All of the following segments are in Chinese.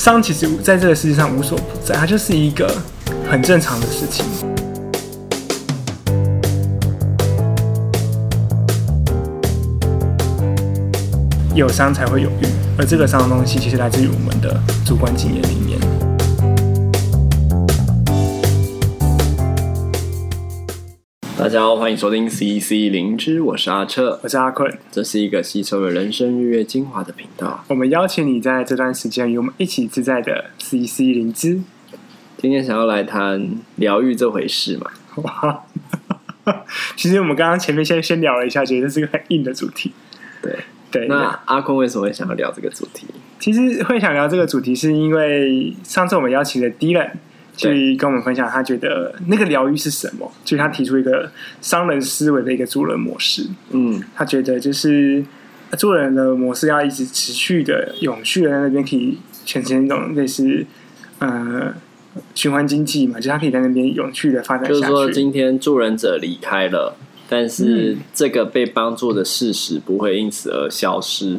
伤其实在这个世界上无所不在，它就是一个很正常的事情。有伤才会有欲，而这个伤的东西其实来自于我们的主观经验里面。大家好，欢迎收听 CC 灵芝，我是阿彻，我是阿坤，这是一个吸收了人生日月精华的频道。我们邀请你在这段时间与我们一起自在的 CC 灵芝。今天想要来谈疗愈这回事嘛？哇，其实我们刚刚前面先先聊了一下，觉得这是个很硬的主题。对对，那阿坤为什么会想要聊这个主题？其实会想聊这个主题，是因为上次我们邀请的 Dylan。去跟我们分享，他觉得那个疗愈是什么？就是他提出一个商人思维的一个助人模式。嗯，他觉得就是做人的模式要一直持续的、永续的，在那边可以产生一种类似呃循环经济嘛，就是他可以在那边永续的发展下去。就是说，今天助人者离开了，但是这个被帮助的事实不会因此而消失，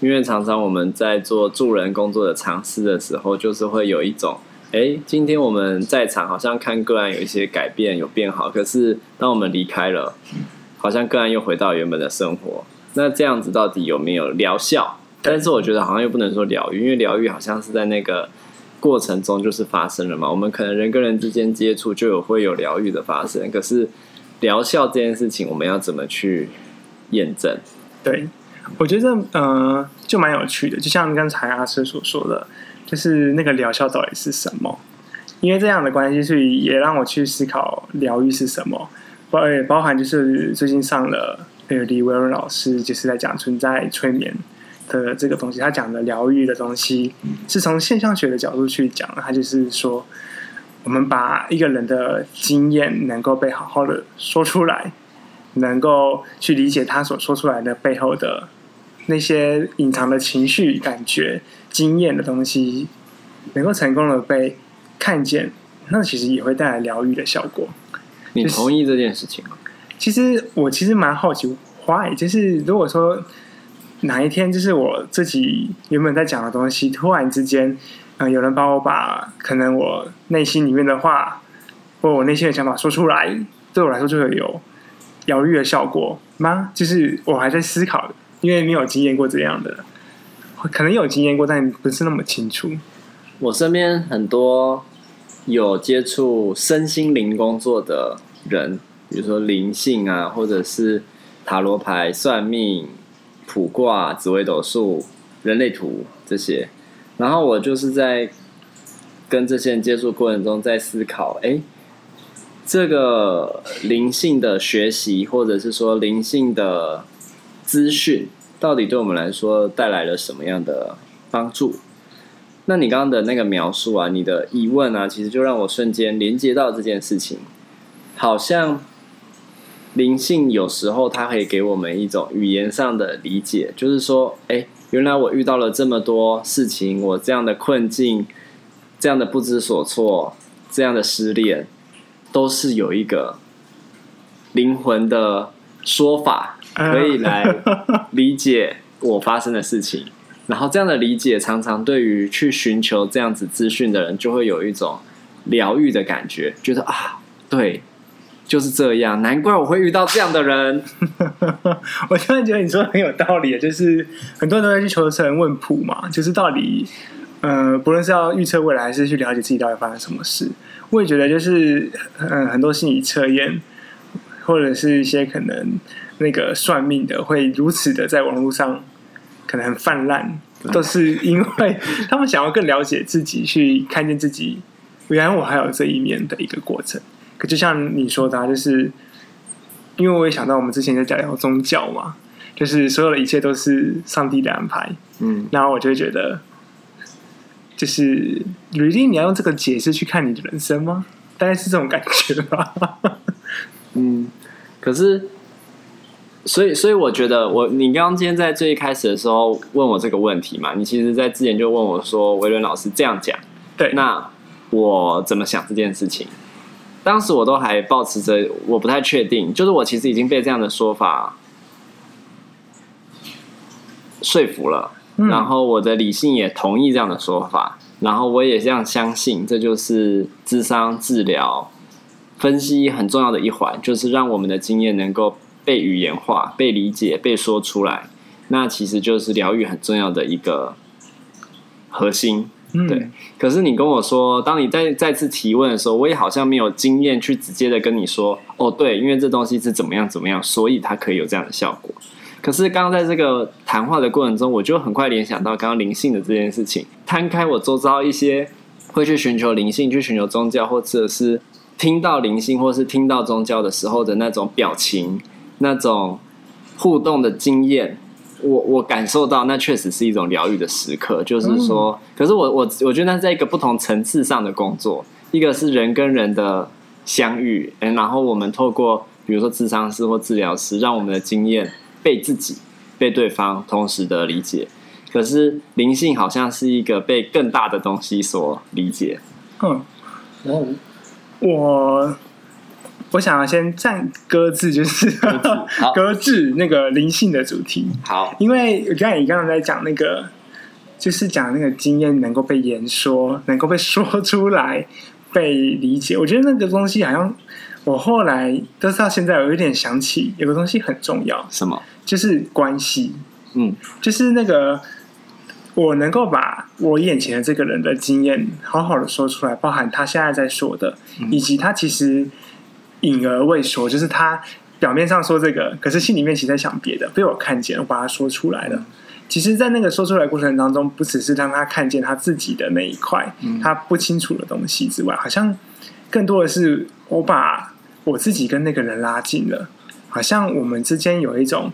因为常常我们在做助人工作的尝试的时候，就是会有一种。哎，今天我们在场，好像看个案有一些改变，有变好。可是当我们离开了，好像个案又回到原本的生活。那这样子到底有没有疗效？但是我觉得好像又不能说疗愈，因为疗愈好像是在那个过程中就是发生了嘛。我们可能人跟人之间接触就有会有疗愈的发生。可是疗效这件事情，我们要怎么去验证？对，我觉得呃，就蛮有趣的。就像刚才阿车所说的。就是那个疗效到底是什么？因为这样的关系，所以也让我去思考疗愈是什么。包也包含就是最近上了那个李维伦老师，就是在讲存在催眠的这个东西。他讲的疗愈的东西，是从现象学的角度去讲。他就是说，我们把一个人的经验能够被好好的说出来，能够去理解他所说出来的背后的那些隐藏的情绪、感觉。经验的东西能够成功的被看见，那其实也会带来疗愈的效果。你同意这件事情吗？其实我其实蛮好奇，why？就是如果说哪一天，就是我自己原本在讲的东西，突然之间，嗯、呃，有人帮我把可能我内心里面的话，或我内心的想法说出来，对我来说就会有疗愈的效果吗？就是我还在思考，因为没有经验过这样的。可能有经验过，但不是那么清楚。我身边很多有接触身心灵工作的人，比如说灵性啊，或者是塔罗牌、算命、卜卦、紫微斗数、人类图这些。然后我就是在跟这些人接触过程中，在思考：哎，这个灵性的学习，或者是说灵性的资讯。到底对我们来说带来了什么样的帮助？那你刚刚的那个描述啊，你的疑问啊，其实就让我瞬间连接到这件事情。好像灵性有时候它可以给我们一种语言上的理解，就是说，哎，原来我遇到了这么多事情，我这样的困境，这样的不知所措，这样的失恋，都是有一个灵魂的说法。可以来理解我发生的事情，然后这样的理解常常对于去寻求这样子资讯的人，就会有一种疗愈的感觉，觉得啊，对，就是这样，难怪我会遇到这样的人。我突然觉得你说的很有道理，就是很多人都在去求神问卜嘛，就是到底，呃，不论是要预测未来，还是去了解自己到底发生什么事，我也觉得就是，嗯、很多心理测验，或者是一些可能。那个算命的会如此的在网络上可能很泛滥，都是因为 他们想要更了解自己，去看见自己，原来我还有这一面的一个过程。可就像你说的啊，就是因为我也想到我们之前在讲聊宗教嘛，就是所有的一切都是上帝的安排。嗯，然后我就会觉得，就是吕丽，你要用这个解释去看你的人生吗？大概是这种感觉吧。嗯，可是。所以，所以我觉得我，你刚刚今天在最一开始的时候问我这个问题嘛，你其实，在之前就问我说，维伦老师这样讲，对，那我怎么想这件事情？当时我都还保持着我不太确定，就是我其实已经被这样的说法说服了，嗯，然后我的理性也同意这样的说法，然后我也这样相信，这就是智商治疗分析很重要的一环，就是让我们的经验能够被语言化、被理解、被说出来。那其实就是疗愈很重要的一个核心。嗯，对。可是你跟我说，当你再再次提问的时候，我也好像没有经验去直接的跟你说，哦，对，因为这东西是怎么样怎么样，所以它可以有这样的效果。可是刚刚在这个谈话的过程中，我就很快联想到刚刚灵性的这件事情。摊开我周遭一些会去寻求灵性、去寻求宗教，或者是听到灵性，或是听到宗教的时候的那种表情、那种互动的经验，我我感受到那确实是一种疗愈的时刻。就是说，可是我我我觉得那在一个不同层次上的工作，一个是人跟人的相遇，然后我们透过比如说智商师或治疗师，让我们的经验。被自己、被对方同时的理解，可是灵性好像是一个被更大的东西所理解。嗯，我我我想要先暂搁置，就是 搁置那个灵性的主题。好，因为我刚才你刚刚在讲那个，就是讲那个经验能够被言说，能够被说出来、被理解。我觉得那个东西好像。我后来都是到现在，我有点想起有个东西很重要，什么？就是关系。嗯，就是那个我能够把我眼前的这个人的经验好好的说出来，包含他现在在说的，嗯、以及他其实隐而未说，就是他表面上说这个，可是心里面其实在想别的，被我看见，我把它说出来了。嗯、其实，在那个说出来的过程当中，不只是让他看见他自己的那一块，嗯、他不清楚的东西之外，好像更多的是我把。我自己跟那个人拉近了，好像我们之间有一种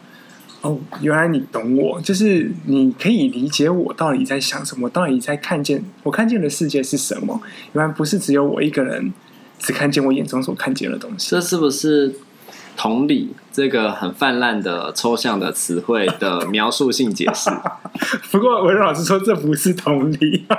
哦，原来你懂我，就是你可以理解我到底在想什么，到底在看见我看见的世界是什么。原来不是只有我一个人只看见我眼中所看见的东西。这是不是同理这个很泛滥的抽象的词汇的描述性解释？不过文老师说，这不是同理。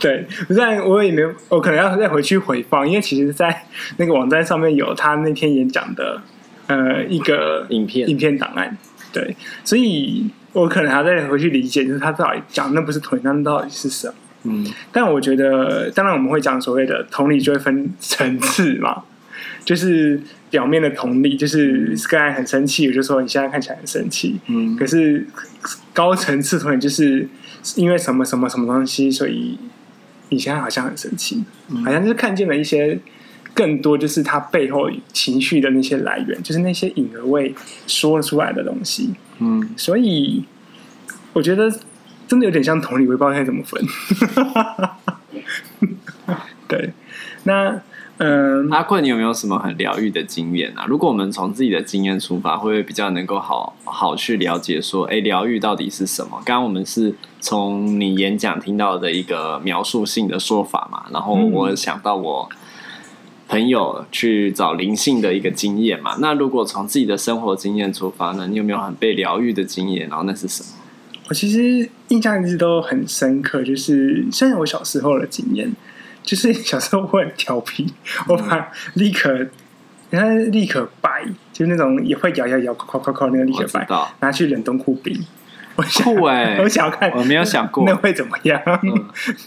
对，但我也没有，我可能要再回去回放，因为其实，在那个网站上面有他那天演讲的呃一个影片影片档案，对，所以我可能还要再回去理解，就是他到底讲那不是同理，那到底是什么？嗯，但我觉得，当然我们会讲所谓的同理，就会分层次嘛，就是表面的同理，就是刚才很生气，我就说你现在看起来很生气，嗯，可是高层次同理就是。因为什么什么什么东西，所以你现在好像很生气，嗯、好像就是看见了一些更多，就是他背后情绪的那些来源，就是那些隐而未说出来的东西。嗯，所以我觉得真的有点像同理，我也不知道该怎么分。对，那。嗯，阿坤，你有没有什么很疗愈的经验啊？如果我们从自己的经验出发，会不会比较能够好好去了解说，哎，疗愈到底是什么？刚刚我们是从你演讲听到的一个描述性的说法嘛，然后我想到我朋友去找灵性的一个经验嘛。那如果从自己的生活经验出发呢，你有没有很被疗愈的经验？然后那是什么？我其实印象一直都很深刻，就是虽然我小时候的经验。就是小时候我很调皮，我把立可，你看立可白，就是那种也会摇摇摇、扣扣扣那个立可白，拿去冷冻库冰。我酷哎！我想要看，我没有想过那会怎么样，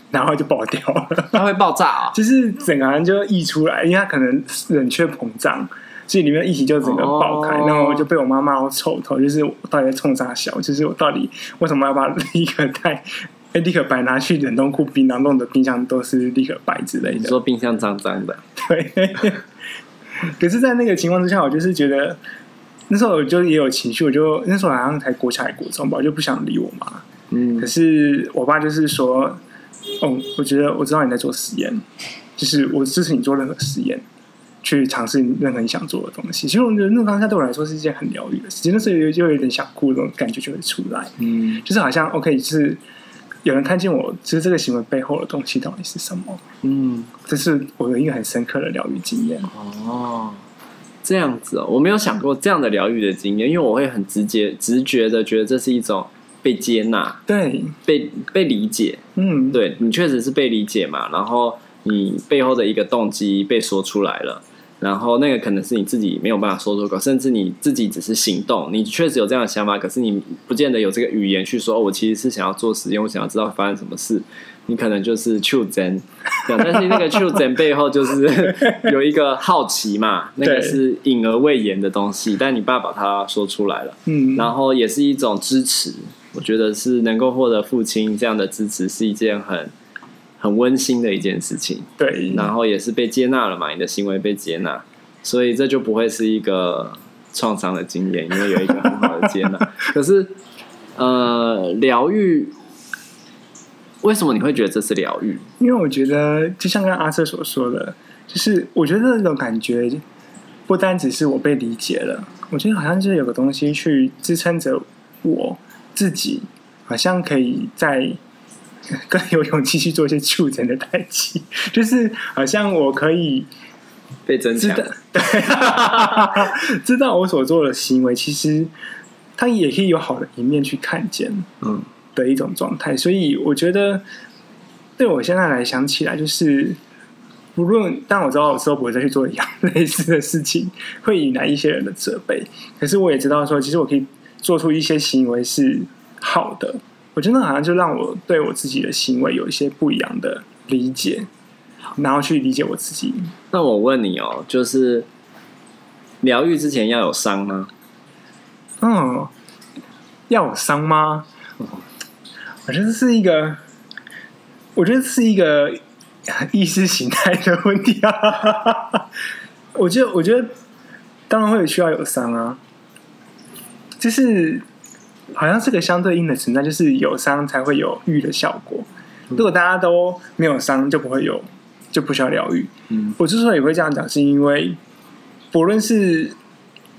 然后就爆掉了。它会爆炸啊！就是整个人就溢出来，因为它可能冷却膨胀，所以里面的液体就整个爆开，然后我就被我妈骂我臭头，就是我到底在冲啥小？就是我到底为什么要把立可带？哎，立刻白拿去冷冻库冰，然后弄的冰箱都是立刻白之类的。你说冰箱脏脏的，对。可是，在那个情况之下，我就是觉得那时候我就也有情绪，我就那时候好像才国小还国中吧，我就不想理我妈。嗯。可是我爸就是说：“哦，我觉得我知道你在做实验，就是我支持你做任何实验，去尝试任何你想做的东西。”其实我觉得那当下对我来说是一件很疗愈的事情。那时候就有点想哭，那种感觉就会出来。嗯，就是好像 OK，就是。有人看见我，其实这个行为背后的东西到底是什么？嗯，这是我有一个很深刻的疗愈经验。哦，这样子哦，我没有想过这样的疗愈的经验，因为我会很直接、直觉的觉得这是一种被接纳，对，被被理解。嗯，对，你确实是被理解嘛，然后你背后的一个动机被说出来了，然后那个可能是你自己没有办法说出口，甚至你自己只是行动，你确实有这样的想法，可是你不见得有这个语言去说。哦，我其实是想要做实验，我想要知道发生什么事。你可能就是求真，但是那个求真背后就是 有一个好奇嘛，那个是隐而未言的东西，但你爸把它说出来了，嗯，然后也是一种支持。我觉得是能够获得父亲这样的支持，是一件很很温馨的一件事情。对，然后也是被接纳了嘛，你的行为被接纳，所以这就不会是一个创伤的经验，因为有一个很好的接纳。可是，呃，疗愈。为什么你会觉得这是疗愈？因为我觉得，就像刚刚阿瑟所说的，就是我觉得那种感觉不单只是我被理解了，我觉得好像就是有个东西去支撑着我自己，好像可以在更有勇气去做一些促成的代际，就是好像我可以被增强，对，知道我所做的行为，其实它也可以有好的一面去看见，嗯。的一种状态，所以我觉得，对我现在来想起来，就是无论，但我知道我之后不会再去做一样 类似的事情，会引来一些人的责备。可是我也知道说，其实我可以做出一些行为是好的。我觉得好像就让我对我自己的行为有一些不一样的理解，然后去理解我自己。那我问你哦，就是疗愈之前要有伤吗？嗯，要有伤吗？我觉得是一个，我觉得是一个 意识形态的问题啊。我觉得，我觉得当然会需要有伤啊，就是好像是个相对应的存在，就是有伤才会有愈的效果。如果大家都没有伤，就不会有，就不需要疗愈。嗯，我之所以会这样讲，是因为不论是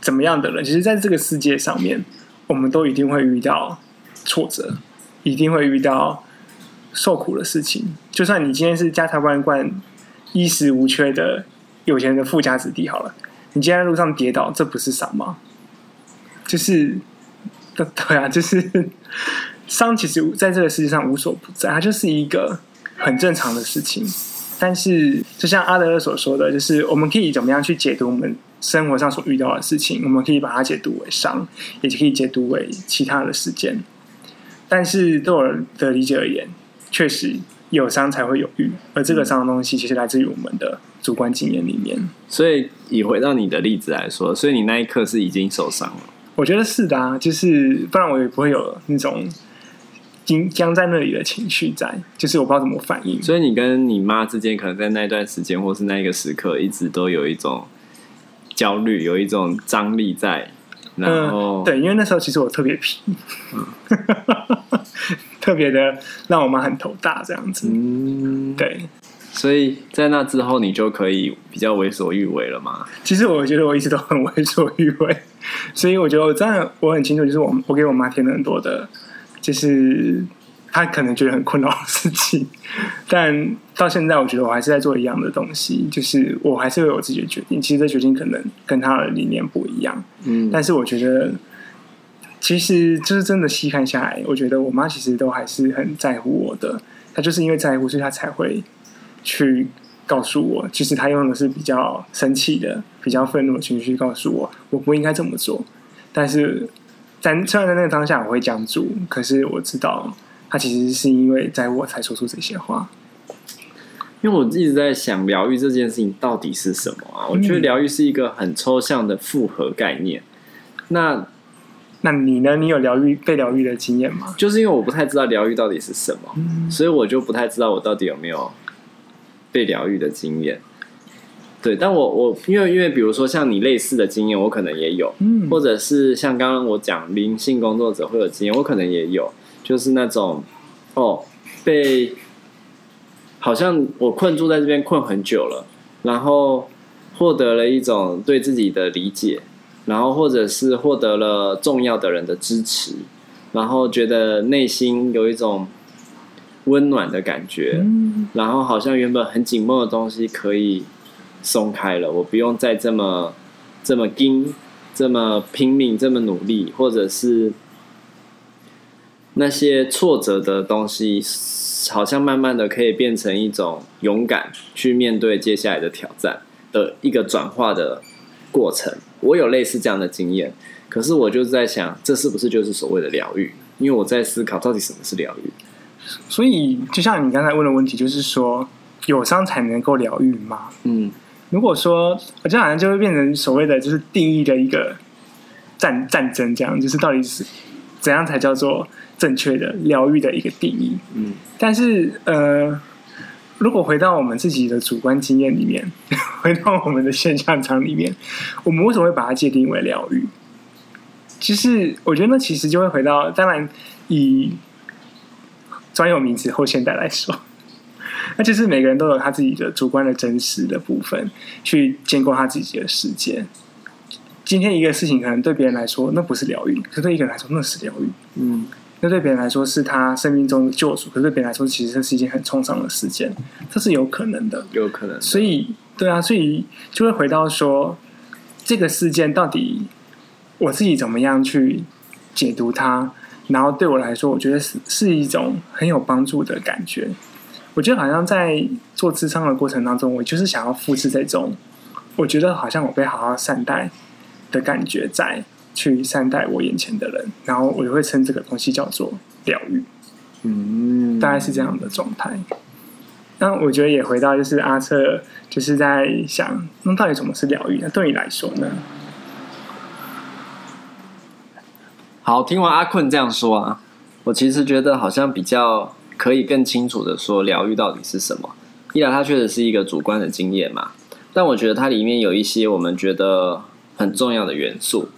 怎么样的人，其实在这个世界上面，我们都一定会遇到挫折。一定会遇到受苦的事情。就算你今天是家财万贯、衣食无缺的有钱人的富家子弟，好了，你今天在路上跌倒，这不是伤吗？就是，对啊，就是伤，其实在这个世界上无所不在，它就是一个很正常的事情。但是，就像阿德勒所说的，就是我们可以怎么样去解读我们生活上所遇到的事情？我们可以把它解读为伤，也可以解读为其他的事件。但是对我的理解而言，确实有伤才会有欲，而这个伤的东西其实来自于我们的主观经验里面。所以以回到你的例子来说，所以你那一刻是已经受伤了。我觉得是的啊，就是不然我也不会有那种僵僵在那里的情绪在，就是我不知道怎么反应。所以你跟你妈之间，可能在那段时间，或是那一个时刻，一直都有一种焦虑，有一种张力在。然后、嗯，对，因为那时候其实我特别皮，嗯、特别的让我妈很头大这样子。嗯，对，所以在那之后，你就可以比较为所欲为了吗？其实我觉得我一直都很为所欲为，所以我觉得我真的我很清楚，就是我我给我妈添了很多的，就是。她可能觉得很困扰的事情，但到现在，我觉得我还是在做一样的东西，就是我还是会有我自己的决定。其实这决定可能跟她的理念不一样，嗯，但是我觉得，其实就是真的细看下来，我觉得我妈其实都还是很在乎我的。她就是因为在乎，所以她才会去告诉我，其实他用的是比较生气的、比较愤怒的情绪告诉我，我不应该这么做。但是在虽然在那个当下我会僵住，可是我知道。他其实是因为在我才说出这些话，因为我一直在想疗愈这件事情到底是什么啊？我觉得疗愈是一个很抽象的复合概念。那那你呢？你有疗愈被疗愈的经验吗？就是因为我不太知道疗愈到底是什么，嗯，所以我就不太知道我到底有没有被疗愈的经验。对，但我我因为因为比如说像你类似的经验，我可能也有，嗯，或者是像刚刚我讲灵性工作者会有经验，我可能也有。就是那种，哦，被好像我困住在这边困很久了，然后获得了一种对自己的理解，然后或者是获得了重要的人的支持，然后觉得内心有一种温暖的感觉，然后好像原本很紧绷的东西可以松开了，我不用再这么这么拼，这么拼命，这么努力，或者是。那些挫折的东西，好像慢慢的可以变成一种勇敢，去面对接下来的挑战。的一个转化的过程。我有类似这样的经验，可是我就是在想，这是不是就是所谓的疗愈？因为我在思考到底什么是疗愈。所以，就像你刚才问的问题，就是说，有伤才能够疗愈吗？嗯，如果说，我这好像就会变成所谓的就是定义的一个战战争，这样就是到底是怎样才叫做正确的疗愈的一个定义？嗯，但是呃。如果回到我们自己的主观经验里面，回到我们的现象场里面，我们为什么会把它界定为疗愈？其实，我觉得那其实就会回到，当然以专有名词后现代来说，那就是每个人都有他自己的主观的真实的部分，去建构他自己的世界。今天一个事情可能对别人来说那不是疗愈，可是对一个人来说那是疗愈。嗯。那对别人来说是他生命中的救赎，可是对别人来说，其实这是一件很创伤的事件，这是有可能的，有可能。所以，对啊，所以就会回到说，这个事件到底我自己怎么样去解读它，然后对我来说，我觉得是是一种很有帮助的感觉。我觉得好像在做咨商的过程当中，我就是想要复制这种，我觉得好像我被好好善待的感觉在。去善待我眼前的人，然后我就会称这个东西叫做疗愈，嗯，大概是这样的状态。那我觉得也回到就是阿策就是在想，那到底什么是疗愈？那对你来说呢？好，听完阿困这样说啊，我其实觉得好像比较可以更清楚的说疗愈到底是什么。一来它确实是一个主观的经验嘛，但我觉得它里面有一些我们觉得很重要的元素。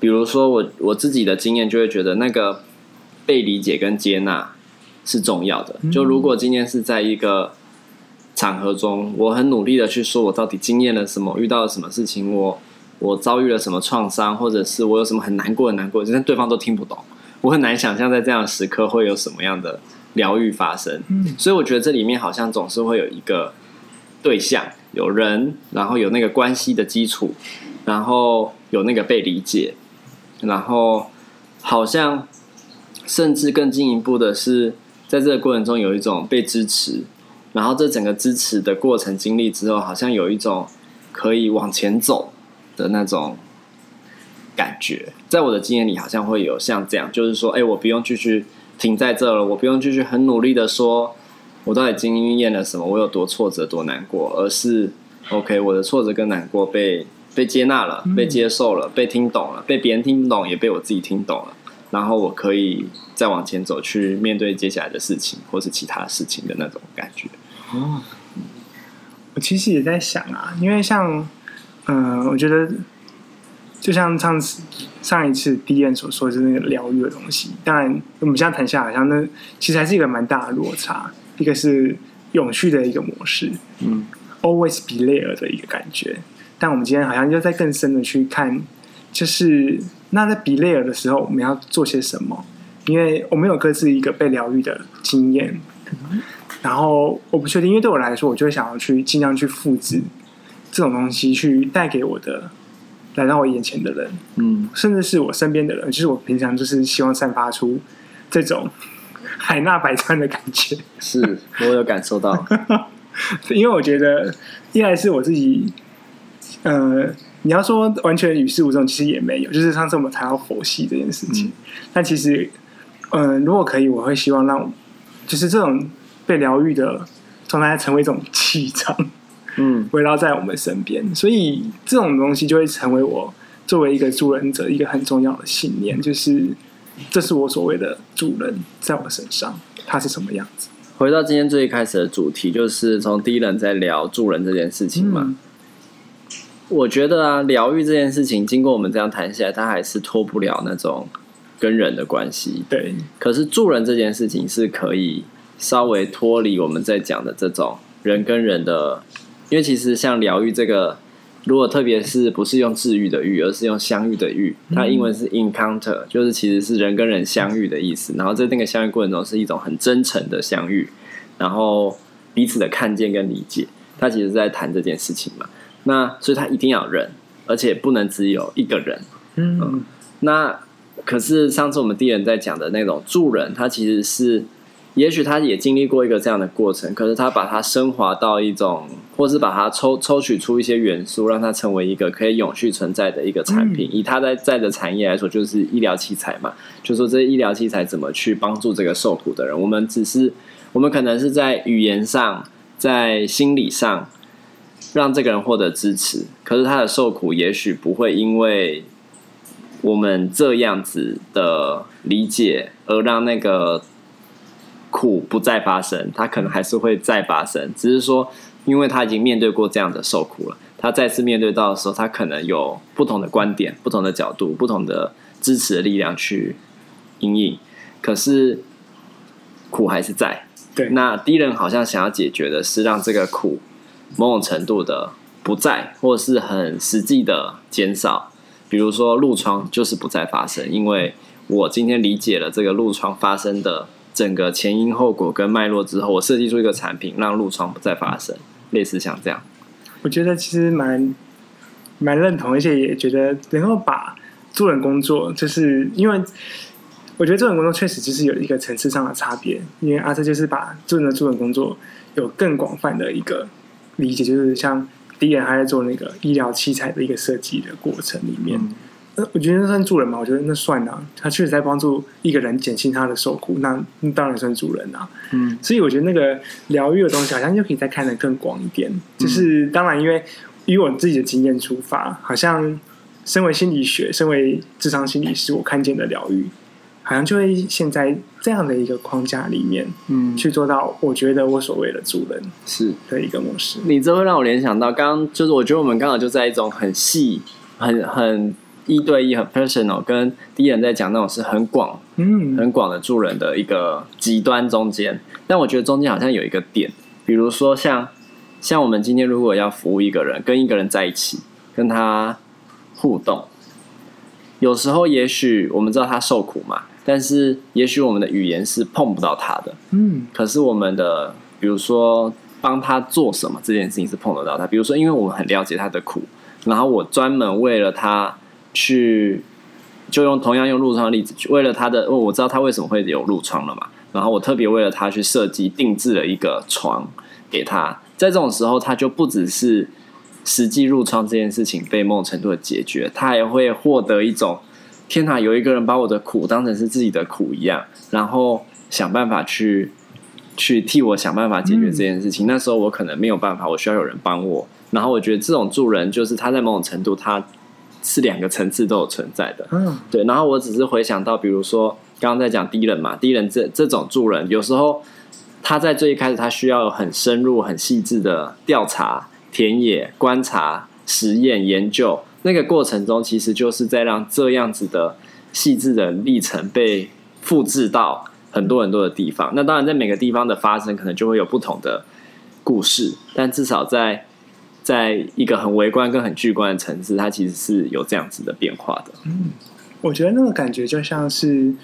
比如说我我自己的经验就会觉得那个被理解跟接纳是重要的。就如果今天是在一个场合中，我很努力的去说我到底经验了什么，遇到了什么事情，我我遭遇了什么创伤，或者是我有什么很难过的难过，但对方都听不懂，我很难想象在这样的时刻会有什么样的疗愈发生。嗯所以我觉得这里面好像总是会有一个对象，有人，然后有那个关系的基础，然后有那个被理解。然后，好像甚至更进一步的是，在这个过程中有一种被支持，然后这整个支持的过程经历之后，好像有一种可以往前走的那种感觉。在我的经验里，好像会有像这样，就是说，哎，我不用继续停在这了，我不用继续很努力的说，我到底经验了什么，我有多挫折、多难过，而是 OK，我的挫折跟难过被。被接纳了，被接受了，被听懂了，被别人听不懂，也被我自己听懂了。然后我可以再往前走，去面对接下来的事情，或是其他事情的那种感觉。哦，我其实也在想啊，因为像，嗯、呃，我觉得就像上次上一次 D N 所说的是那个疗愈的东西。当然，我们现在谈下来，好像那其实还是一个蛮大的落差。一个是永续的一个模式，嗯，always be there 的一个感觉。但我们今天好像就在更深的去看，就是那在 be there 的时候，我们要做些什么？因为我们有各自一个被疗愈的经验，然后我不确定，因为对我来说，我就会想要去尽量去复制这种东西，去带给我的来到我眼前的人，嗯，甚至是我身边的人，就是我平常就是希望散发出这种 海纳百川的感觉。是我有感受到，因为我觉得一来是我自己。呃，你要说完全与世无争，其实也没有。就是上次我们谈到佛系这件事情，嗯、但其实，嗯、呃，如果可以，我会希望让，就是这种被疗愈的状态成为一种气场，嗯，围绕在我们身边。所以这种东西就会成为我作为一个助人者一个很重要的信念，就是这是我所谓的助人，在我身上，他是什么样子？回到今天最一开始的主题，就是从第一人在聊助人这件事情嘛。嗯我觉得啊，疗愈这件事情，经过我们这样谈下来，它还是脱不了那种跟人的关系。对。可是助人这件事情是可以稍微脱离我们在讲的这种人跟人的，因为其实像疗愈这个，如果特别是不是用治愈的愈，而是用相遇的遇，它英文是 encounter，就是其实是人跟人相遇的意思。然后在那个相遇过程中，是一种很真诚的相遇，然后彼此的看见跟理解，它其实是在谈这件事情嘛。那所以他一定要人，而且不能只有一个人。嗯，嗯，那可是上次我们第一人在讲的那种助人，他其实是也许他也经历过一个这样的过程，可是他把它升华到一种，或是把它抽抽取出一些元素，让它成为一个可以永续存在的一个产品。以他在在的产业来说，就是医疗器材嘛，就说这医疗器材怎么去帮助这个受苦的人？我们只是，我们可能是在语言上，在心理上，让这个人获得支持，可是他的受苦也许不会因为我们这样子的理解而让那个。苦不再发生，他可能还是会再发生，只是说，因为他已经面对过这样的受苦了，他再次面对到的时候，他可能有不同的观点、不同的角度、不同的支持的力量去应应。可是苦还是在。对，那敌人好像想要解决的是让这个苦某种程度的不在，或是很实际的减少。比如说，褥疮就是不再发生，因为我今天理解了这个褥疮发生的。整个前因后果跟脉络之后，我设计出一个产品，让褥疮不再发生，类似像这样。我觉得其实蛮蛮认同，而且也觉得能够把助人工作，就是因为我觉得助人工作确实就是有一个层次上的差别。因为阿特就是把助人的助人工作有更广泛的一个理解，就是像敌人还在做那个医疗器材的一个设计的过程里面。嗯我觉得那算助人嘛？我觉得那算啊，他确实在帮助一个人减轻他的受苦，那那当然算助人啊。嗯，所以我觉得那个疗愈的东西好像就可以再看得更广一点。就是当然，因为以我自己的经验出发，好像身为心理学、身为智商心理师，我看见的疗愈，好像就会陷在这样的一个框架里面，嗯，去做到我觉得我所谓的助人是的一个模式。你这会让我联想到，刚刚就是我觉得我们刚好就在一种很细、很很。一对一很 personal，跟第一人在讲那种是很广、嗯，很广的助人的一个极端中间。但我觉得中间好像有一个点，比如说像像我们今天如果要服务一个人，跟一个人在一起，跟他互动，有时候也许我们知道他受苦嘛，但是也许我们的语言是碰不到他的，嗯。可是我们的比如说帮他做什么这件事情是碰得到他，比如说因为我们很了解他的苦，然后我专门为了他。去就用同样用褥疮的例子，为了他的，哦，我知道他为什么会有褥疮了嘛，然后我特别为了他去设计定制了一个床给他，在这种时候，他就不只是实际褥疮这件事情被某种程度的解决，他还会获得一种天哪，有一个人把我的苦当成是自己的苦一样，然后想办法去去替我想办法解决这件事情。那时候我可能没有办法，我需要有人帮我，然后我觉得这种助人就是他在某种程度他。是两个层次都有存在的，嗯，对。然后我只是回想到，比如说刚刚在讲低人嘛，低人这这种助人，有时候他在最一开始，他需要有很深入、很细致的调查、田野观察、实验研究，那个过程中，其实就是在让这样子的细致的历程被复制到很多很多的地方。那当然，在每个地方的发生，可能就会有不同的故事，但至少在。在一个很微观跟很巨观的层次，它其实是有这样子的变化的。嗯，我觉得那个感觉就像是，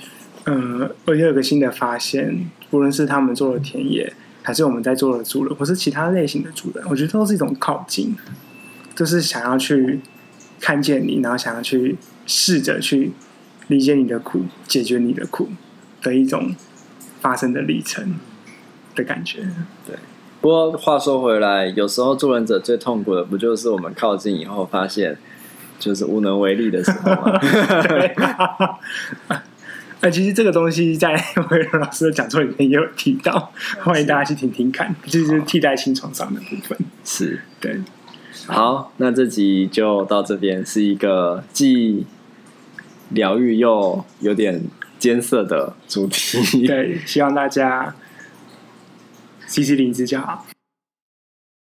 呃，我有个新的发现，无论是他们做的田野，还是我们在做的主人，或是其他类型的主人，我觉得都是一种靠近，就是想要去看见你，然后想要去试着去理解你的苦，解决你的苦的一种发生的历程的感觉。对。不过话说回来，有时候助人者最痛苦的，不就是我们靠近以后发现就是无能为力的时候吗？对。那 其实这个东西在威伦老师的讲座里面也有提到，欢迎大家去听听看，就是替代性创伤的部分。是，对。好，那这集就到这边，是一个既疗愈又有点艰涩的主题。对，希望大家。机器灵之家。